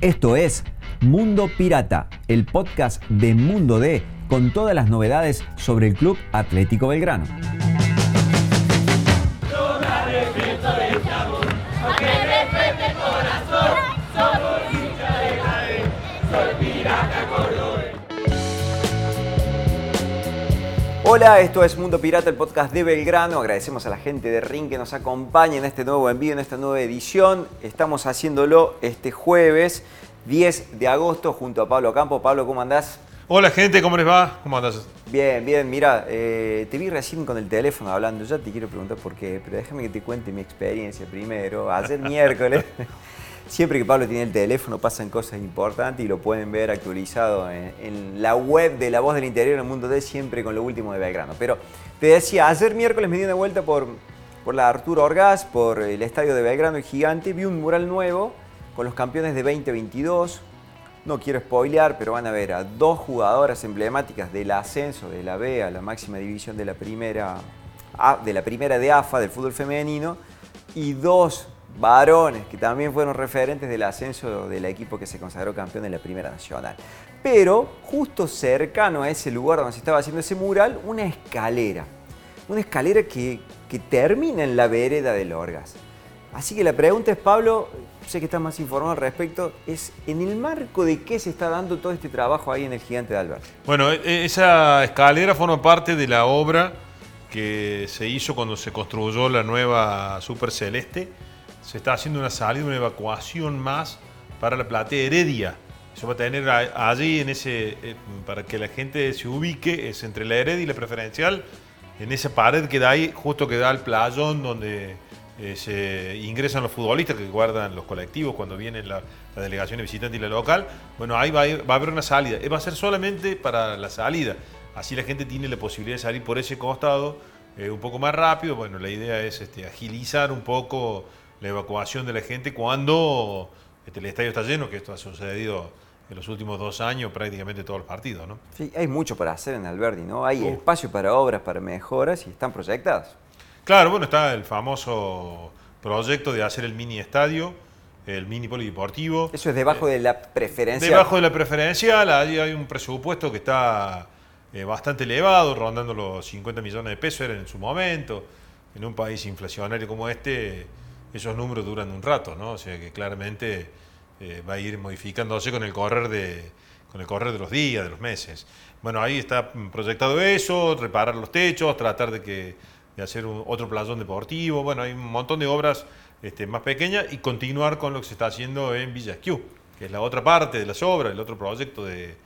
Esto es Mundo Pirata, el podcast de Mundo D con todas las novedades sobre el Club Atlético Belgrano. Hola, esto es Mundo Pirata, el podcast de Belgrano. Agradecemos a la gente de Ring que nos acompaña en este nuevo envío, en esta nueva edición. Estamos haciéndolo este jueves 10 de agosto junto a Pablo Campo. Pablo, ¿cómo andás? Hola gente, ¿cómo les va? ¿Cómo andás? Bien, bien, mira, eh, te vi recién con el teléfono hablando, ya te quiero preguntar por qué, pero déjame que te cuente mi experiencia primero. Ayer miércoles Siempre que Pablo tiene el teléfono pasan cosas importantes y lo pueden ver actualizado en, la web de La Voz del Interior en el Mundo de siempre con lo último de Belgrano. Pero te decía, ayer miércoles me di una vuelta por, por la Arturo Orgaz, por el estadio de Belgrano, el gigante, vi un mural nuevo con los campeones de 2022. No quiero spoilear, pero van a ver a dos jugadoras emblemáticas del ascenso de la B a la máxima división de la primera, de la primera de AFA del fútbol femenino y dos varones que también fueron referentes del ascenso del equipo que se consagró campeón en la Primera Nacional. Pero justo cercano a ese lugar donde se estaba haciendo ese mural, una escalera. Una escalera que, termina en la vereda del Orgas. Así que la pregunta es, Pablo, sé que estás más informado al respecto, es en el marco de qué se está dando todo este trabajo ahí en el Gigante de Albert. Bueno, e, e, esa escalera forma parte de la obra que se hizo cuando se construyó la nueva Super Celeste se está haciendo una salida, una evacuación más para la platea Heredia. Eso va a tener allí, en ese, eh, para que la gente se ubique, es entre la Heredia y la preferencial, en esa pared que da ahí, justo que da el playón donde eh, se ingresan los futbolistas que guardan los colectivos cuando vienen la, delegación visitante y la local. Bueno, ahí va a, haber una salida. Va a ser solamente para la salida. Así la gente tiene la posibilidad de salir por ese costado eh, un poco más rápido. Bueno, la idea es este, agilizar un poco la evacuación de la gente cuando este, el estadio está lleno, que esto ha sucedido en los últimos dos años prácticamente todos los partidos. ¿no? Sí, hay mucho para hacer en Alberdi, ¿no? Hay espacio para obras, para mejoras y están proyectadas. Claro, bueno, está el famoso proyecto de hacer el mini estadio, el mini polideportivo. Eso es debajo de la preferencial. Debajo de la preferencial, ahí hay un presupuesto que está eh, bastante elevado, rondando los 50 millones de pesos, era en su momento. En un país inflacionario como este, esos números duran un rato, ¿no? O sea que claramente eh, va a ir modificándose con el correr de con el correr de los días, de los meses. Bueno, ahí está proyectado eso, reparar los techos, tratar de que de hacer otro playón deportivo. Bueno, hay un montón de obras este, más pequeñas y continuar con lo que se está haciendo en Villa Esquiú, que es la otra parte de las obras, el otro proyecto de,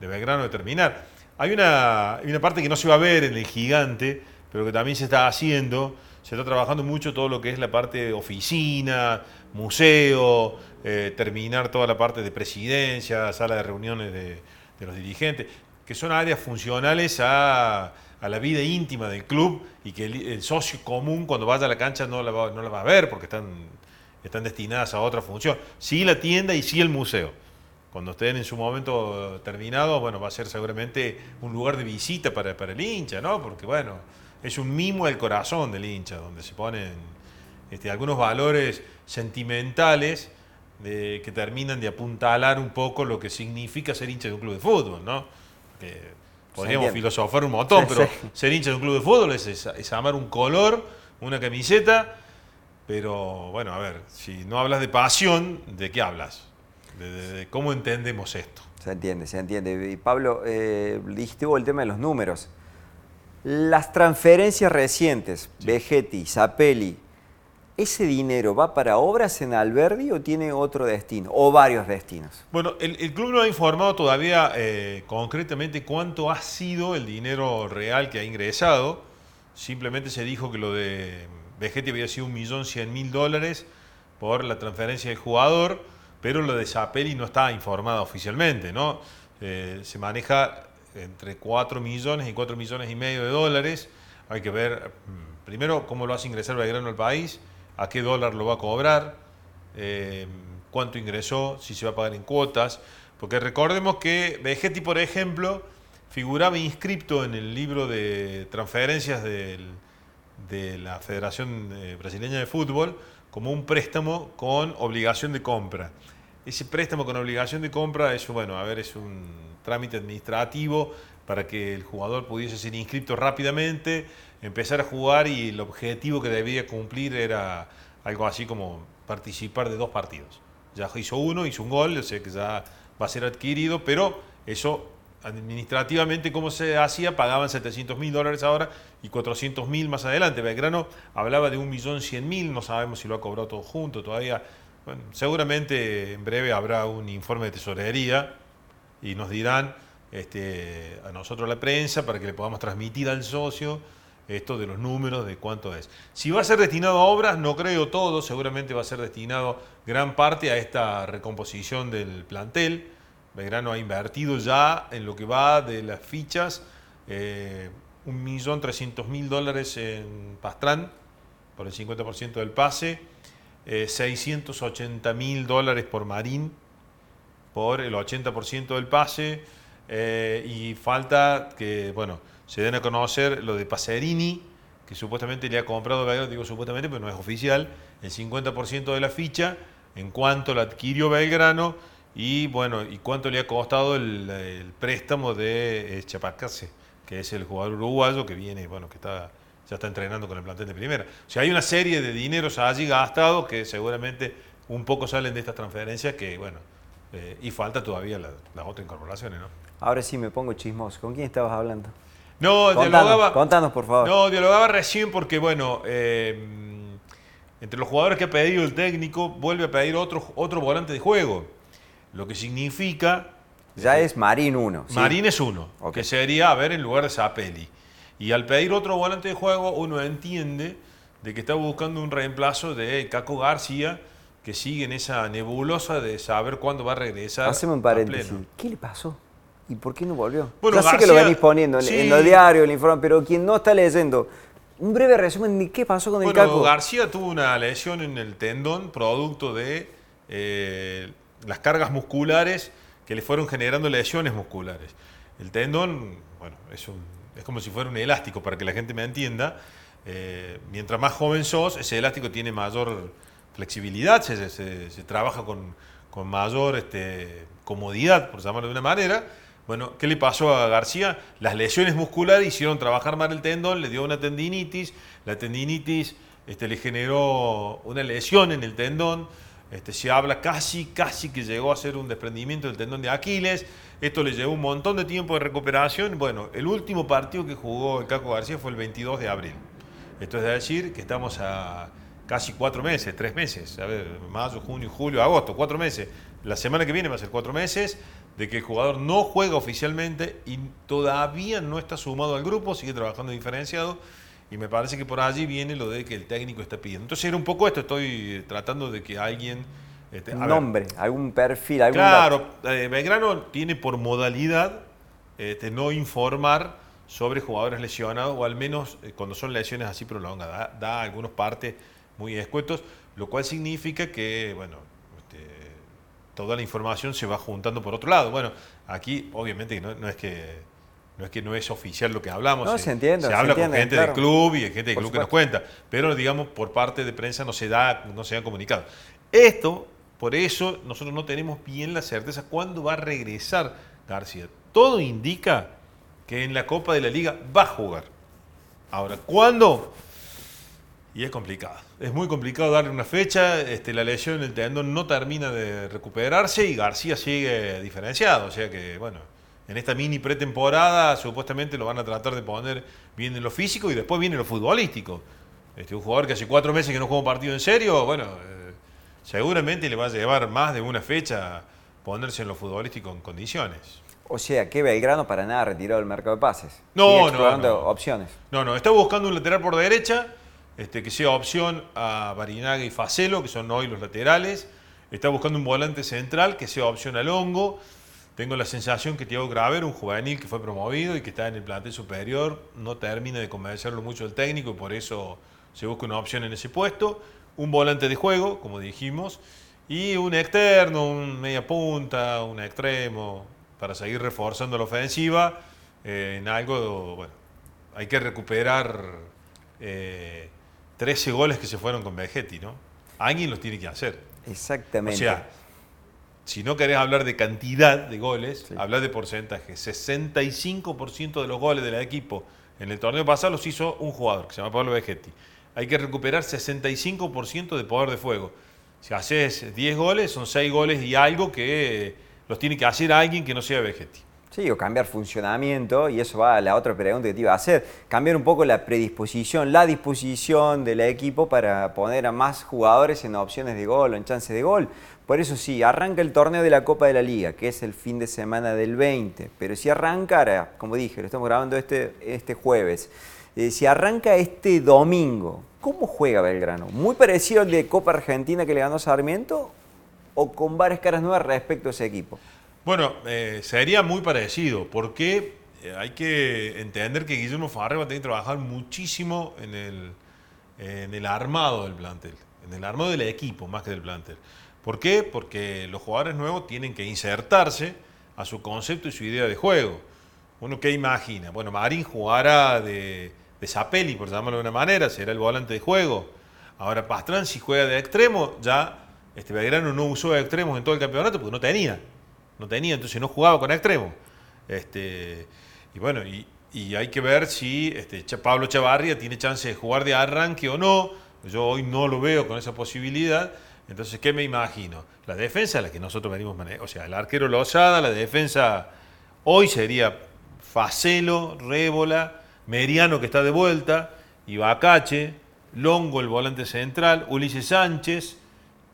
de Belgrano de terminar. Hay una, hay una parte que no se va a ver en el gigante, pero que también se está haciendo, se está trabajando mucho todo lo que es la parte de oficina, museo, eh, terminar toda la parte de presidencia, sala de reuniones de, los dirigentes, que son áreas funcionales a, la vida íntima del club y que el, socio común cuando vaya a la cancha no la va, no la va a ver porque están, están destinadas a otra función. Sí la tienda y sí el museo. Cuando estén en su momento terminado, bueno, va a ser seguramente un lugar de visita para, para el hincha, ¿no? Porque bueno, es un mimo del corazón del hincha, donde se ponen este, algunos valores sentimentales que terminan de apuntalar un poco lo que significa ser hincha de un club de fútbol, ¿no? podríamos filosofar un montón, pero ser hincha de un club de fútbol es, amar un color, una camiseta, pero bueno, a ver, si no hablas de pasión, ¿de qué hablas? De, cómo entendemos esto. Se entiende, se entiende. Y Pablo, eh, dijiste el tema de los números. Las transferencias recientes, Vegetti, Zapelli, ¿ese dinero va para obras en Alberdi o tiene otro destino o varios destinos? Bueno, el, club no ha informado todavía eh, concretamente cuánto ha sido el dinero real que ha ingresado. Simplemente se dijo que lo de Vegetti había sido un millón cien mil dólares por la transferencia del jugador, pero lo de Zapelli no está informado oficialmente, ¿no? Eh, se maneja entre 4 millones y 4 millones y medio de dólares. Hay que ver mm, primero cómo lo hace ingresar Belgrano al país, a qué dólar lo va a cobrar, eh, cuánto ingresó, si se va a pagar en cuotas. Porque recordemos que Vegetti, por ejemplo, figuraba inscripto en el libro de transferencias de la Federación eh, Brasileña de Fútbol como un préstamo con obligación de compra. Ese préstamo con obligación de compra, eso, bueno, a ver, es un trámite administrativo para que el jugador pudiese ser inscrito rápidamente, empezar a jugar y el objetivo que debía cumplir era algo así como participar de dos partidos. Ya hizo uno, hizo un gol, o sea que ya va a ser adquirido, pero eso administrativamente, como se hacía? Pagaban 700 mil dólares ahora y 400 mil más adelante. Belgrano hablaba de un millón cien mil, no sabemos si lo ha cobrado todo junto todavía. Bueno, seguramente en breve habrá un informe de tesorería y nos dirán este, a nosotros la prensa para que le podamos transmitir al socio esto de los números, de cuánto es. Si va a ser destinado a obras, no creo todo, seguramente va a ser destinado gran parte a esta recomposición del plantel. Belgrano ha invertido ya en lo que va de las fichas eh, 1.300.000 dólares en Pastrán por el 50% del pase, eh, 680.000 dólares por Marín por el 80% del pase eh, y falta que, bueno, se den a conocer lo de Paserini, que supuestamente le ha comprado Belgrano, digo supuestamente, pero no es oficial, el 50% de la ficha, en cuanto la adquirió Belgrano, y bueno, ¿y cuánto le ha costado el, préstamo de eh, Chapacase, que es el jugador uruguayo que viene, bueno, que está ya está entrenando con el plantel de primera. O sea, hay una serie de dineros allí gastados que seguramente un poco salen de estas transferencias que, bueno, eh, y falta todavía las otras incorporaciones, ¿no? Ahora sí me pongo chismoso. ¿Con quién estabas hablando? No, dialogaba. Contanos, por favor. No, dialogaba recién porque, bueno, eh, entre los jugadores que ha pedido el técnico, vuelve a pedir otro, otro volante de juego. Lo que significa. Ya es Marín 1. Marín es uno, que sería, a ver, en lugar de Zapelli. Y al pedir otro volante de juego, uno entiende de que está buscando un reemplazo de Caco García, que sigue en esa nebulosa de saber cuándo va a regresar. Haceme un paréntesis. ¿Qué le pasó? ¿Y por qué no volvió? Bueno, sé que lo venís poniendo en, los diarios, en el informe, pero quien no está leyendo, un breve resumen de qué pasó con el Caco. García tuvo una lesión en el tendón producto de eh, las cargas musculares que le fueron generando lesiones musculares. El tendón, bueno, es, es como si fuera un elástico, para que la gente me entienda. Eh, mientras más joven sos, ese elástico tiene mayor flexibilidad, se, trabaja con, con mayor este, comodidad, por llamarlo de una manera. Bueno, ¿qué le pasó a García? Las lesiones musculares hicieron trabajar mal el tendón, le dio una tendinitis, la tendinitis este, le generó una lesión en el tendón, este, se habla casi, casi que llegó a ser un desprendimiento del tendón de Aquiles. Esto le llevó un montón de tiempo de recuperación. Bueno, el último partido que jugó el Caco García fue el 22 de abril. Esto es decir que estamos a casi cuatro meses, tres meses, a ver, mayo, junio, julio, agosto, cuatro meses. La semana que viene va a ser cuatro meses de que el jugador no juega oficialmente y todavía no está sumado al grupo, sigue trabajando diferenciado. Y me parece que por allí viene lo de que el técnico está pidiendo. Entonces era un poco esto, estoy tratando de que alguien... Este, un nombre, algún perfil, algún... Claro, eh, Belgrano tiene por modalidad este, no informar sobre jugadores lesionados, o al menos eh, cuando son lesiones así prolongadas, da, algunos partes muy escuetos, lo cual significa que, bueno, este, toda la información se va juntando por otro lado. Bueno, aquí obviamente no es que no es que no es oficial lo que hablamos. No, se, entiende. Se, habla con gente del club y gente del club que nos cuenta. Pero, digamos, por parte de prensa no se da, no se han comunicado. Esto, por eso, nosotros no tenemos bien la certeza cuándo va a regresar García. Todo indica que en la Copa de la Liga va a jugar. Ahora, ¿cuándo? Y es complicado. Es muy complicado darle una fecha. Este, la lesión en el tendón no termina de recuperarse y García sigue diferenciado. O sea que, bueno, en esta mini pretemporada supuestamente lo van a tratar de poner bien en lo físico y después viene lo futbolístico. Este, un jugador que hace cuatro meses que no juega un partido en serio, bueno, eh, seguramente le va a llevar más de una fecha ponerse en lo futbolístico en condiciones. O sea, que Belgrano para nada retirado del mercado de pases. No, no, no. opciones. No, no, está buscando un lateral por derecha, este, que sea opción a Barinaga y Facelo, que son hoy los laterales. Está buscando un volante central, que sea opción a Longo. Tengo la sensación que Thiago Graver, un juvenil que fue promovido y que está en el plantel superior, no termina de convencerlo mucho el técnico y por eso se busca una opción en ese puesto. Un volante de juego, como dijimos, y un externo, un media punta, un extremo, para seguir reforzando la ofensiva eh, en algo, bueno, hay que recuperar 13 eh, goles que se fueron con Vegetti, ¿no? Alguien los tiene que hacer. Exactamente. O sea, si no querés hablar de cantidad de goles, hablar de porcentaje. 65% de los goles del equipo en el torneo pasado los hizo un jugador, que se llama Pablo Vegetti. Hay que recuperar 65% de poder de fuego. Si haces 10 goles, son 6 goles y algo que los tiene que hacer alguien que no sea Vegetti. Sí, o cambiar funcionamiento, y eso va a la otra pregunta que te iba a hacer. Cambiar un poco la predisposición, la disposición del equipo para poner a más jugadores en opciones de gol o en chances de gol. Por eso sí, arranca el torneo de la Copa de la Liga, que es el fin de semana del 20. Pero si arrancara, como dije, lo estamos grabando este, este jueves, eh, si arranca este domingo, ¿cómo juega Belgrano? ¿Muy parecido al de Copa Argentina que le ganó Sarmiento o con varias caras nuevas respecto a ese equipo? Bueno, eh, sería muy parecido, porque eh, hay que entender que Guillermo Farré va a tener que trabajar muchísimo en el, en el armado del plantel, en el armado del equipo más que del plantel. ¿Por qué? Porque los jugadores nuevos tienen que insertarse a su concepto y su idea de juego. Uno qué imagina, bueno, Marín jugará de, de Zapelli, por llamarlo de una manera, será el volante de juego. Ahora Pastrán si juega de extremo, ya este Belgrano no usó extremos en todo el campeonato porque no tenía no tenía, entonces no jugaba con extremo. Este, y bueno, y, hay que ver si este, Pablo Chavarria tiene chance de jugar de arranque o no. Yo hoy no lo veo con esa posibilidad. Entonces, ¿qué me imagino? La defensa, la que nosotros venimos manejando, o sea, el arquero Lozada, la defensa hoy sería Facelo, Rébola, Meriano que está de vuelta, Ibacache, Longo el volante central, Ulises Sánchez.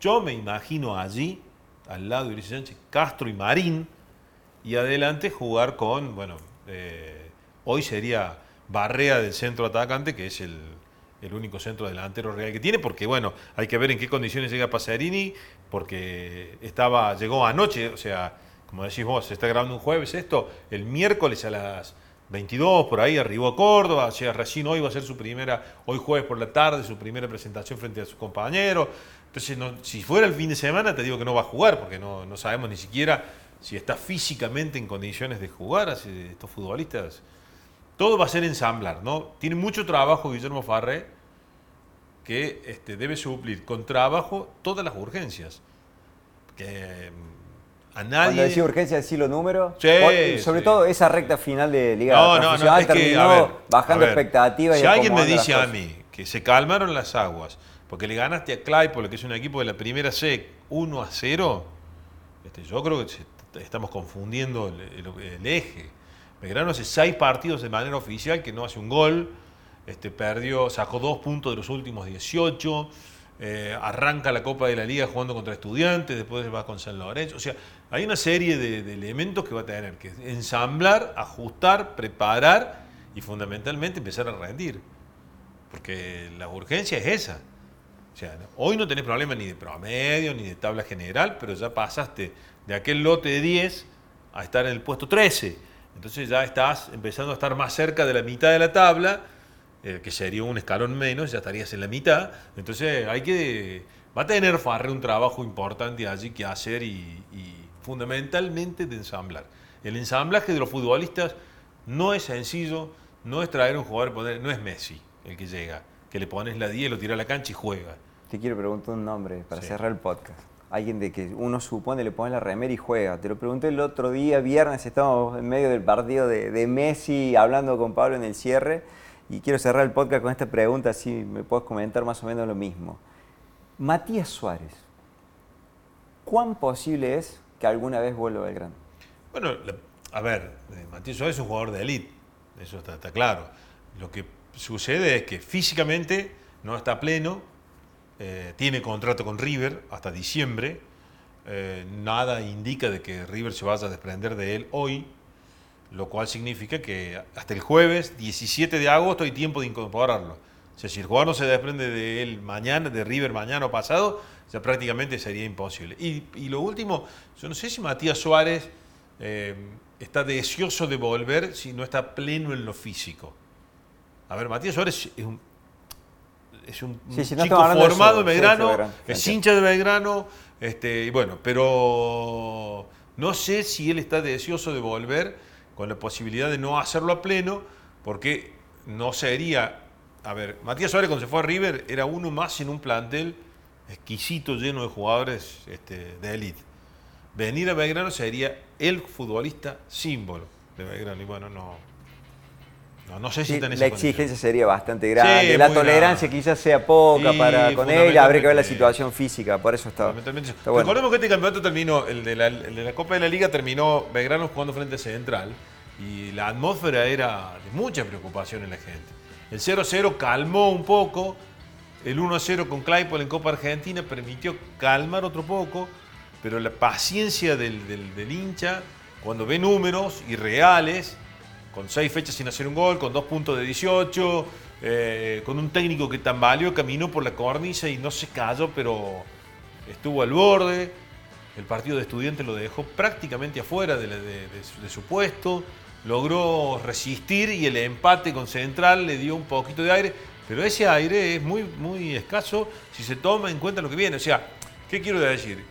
Yo me imagino allí al lado de Ulises Sánchez, Castro y Marín, y adelante jugar con, bueno, eh, hoy sería Barrea del centro atacante, que es el, único centro delantero real que tiene, porque bueno, hay que ver en qué condiciones llega Pasarini, porque estaba, llegó anoche, o sea, como decís vos, se está grabando un jueves esto, el miércoles a las 22 por ahí arribó a Córdoba, sea, recién hoy va a ser su primera, hoy jueves por la tarde, su primera presentación frente a sus compañeros. Entonces, si fuera el fin de semana, te digo que no va a jugar, porque no, sabemos ni siquiera si está físicamente en condiciones de jugar estos futbolistas. Todo va a ser ensamblar, ¿no? Tiene mucho trabajo Guillermo Farré, que este, debe suplir con trabajo todas las urgencias. Que a nadie... Cuando decía urgencia, decir los números. Sí, sobre todo esa recta final de Liga no, no, no, es terminó bajando expectativas. Si alguien me dice a mí que se calmaron las aguas porque le ganaste a Claypole, que es un equipo de la primera C, 1 a 0. Este, yo creo que estamos confundiendo el, eje. Belgrano hace seis partidos de manera oficial que no hace un gol. Este, perdió, sacó dos puntos de los últimos 18. Eh, arranca la Copa de la Liga jugando contra estudiantes, después va con San Lorenzo. O sea, hay una serie de, de elementos que va a tener que ensamblar, ajustar, preparar y fundamentalmente empezar a rendir. Porque la urgencia es esa hoy no tenés problema ni de promedio, ni de tabla general, pero ya pasaste de aquel lote de 10 a estar en el puesto 13. Entonces ya estás empezando a estar más cerca de la mitad de la tabla, eh, que sería un escalón menos, ya estarías en la mitad. Entonces hay que. Va a tener Farre un trabajo importante allí que hacer y, fundamentalmente de ensamblar. El ensamblaje de los futbolistas no es sencillo, no es traer un jugador, poner, no es Messi el que llega, que le pones la 10, lo tira a la cancha y juega te quiero preguntar un nombre para cerrar el podcast. Alguien de que uno supone le pone la remera y juega. Te lo pregunté el otro día, viernes, estábamos en medio del partido de, Messi hablando con Pablo en el cierre. Y quiero cerrar el podcast con esta pregunta, así me puedes comentar más o menos lo mismo. Matías Suárez, ¿cuán posible es que alguna vez vuelva al Belgrano? Bueno, a ver, eh, Matías Suárez es un jugador de élite, eso está, está claro. Lo que sucede es que físicamente no está pleno, eh, tiene contrato con River hasta diciembre. Eh, nada indica de que River se vaya a desprender de él hoy, lo cual significa que hasta el jueves 17 de agosto hay tiempo de incorporarlo. O sea, si el jugador no se desprende de él mañana, de River mañana o pasado, ya prácticamente sería imposible. Y, lo último, yo no sé si Matías Suárez eh, está deseoso de volver si no está pleno en lo físico. A ver, Matías Suárez es un, es un, chico formado en Belgrano, es hincha de Belgrano, este, y bueno, pero no sé si él está deseoso de volver con la posibilidad de no hacerlo a pleno, porque no sería. A ver, Matías Suárez cuando se fue a River era uno más en un plantel exquisito, lleno de jugadores este, de élite. venir a Belgrano sería el futbolista símbolo de Belgrano. Y bueno, no, no, no sé si Sí, tenés la exigencia sería bastante grande. Sí, la tolerancia quizás sea poca para con ella. Habría que ver la situación física, por eso está. Bueno. Recordemos que este campeonato terminó, el de, la, el de la Copa de la Liga terminó Belgrano jugando frente a Central y la atmósfera era de mucha preocupación en la gente. El 0-0 calmó un poco, el 1-0 con Claypole en Copa Argentina permitió calmar otro poco, pero la paciencia del, del- del hincha, cuando ve números irreales, con seis fechas sin hacer un gol, con dos puntos de 18, eh, con un técnico que tambaleó, caminó por la cornisa y no se cayó, pero estuvo al borde. El partido de estudiantes lo dejó prácticamente afuera de, su puesto. Logró resistir y el empate con Central le dio un poquito de aire. Pero ese aire es muy, muy escaso si se toma en cuenta lo que viene. O sea, ¿qué quiero decir?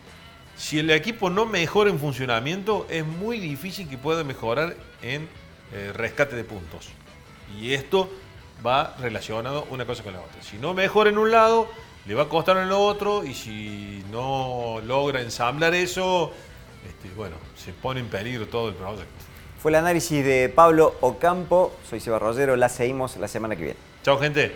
Si el equipo no mejora en funcionamiento, es muy difícil que pueda mejorar en eh, rescate de puntos. Y esto va relacionado una cosa con la otra. Si no mejora en un lado, le va a costar en el otro. Y si no logra ensamblar eso, este, bueno, se pone en peligro todo el proyecto. Fue el análisis de Pablo Ocampo. Soy Seba Rollero. La seguimos la semana que viene. Chao, gente.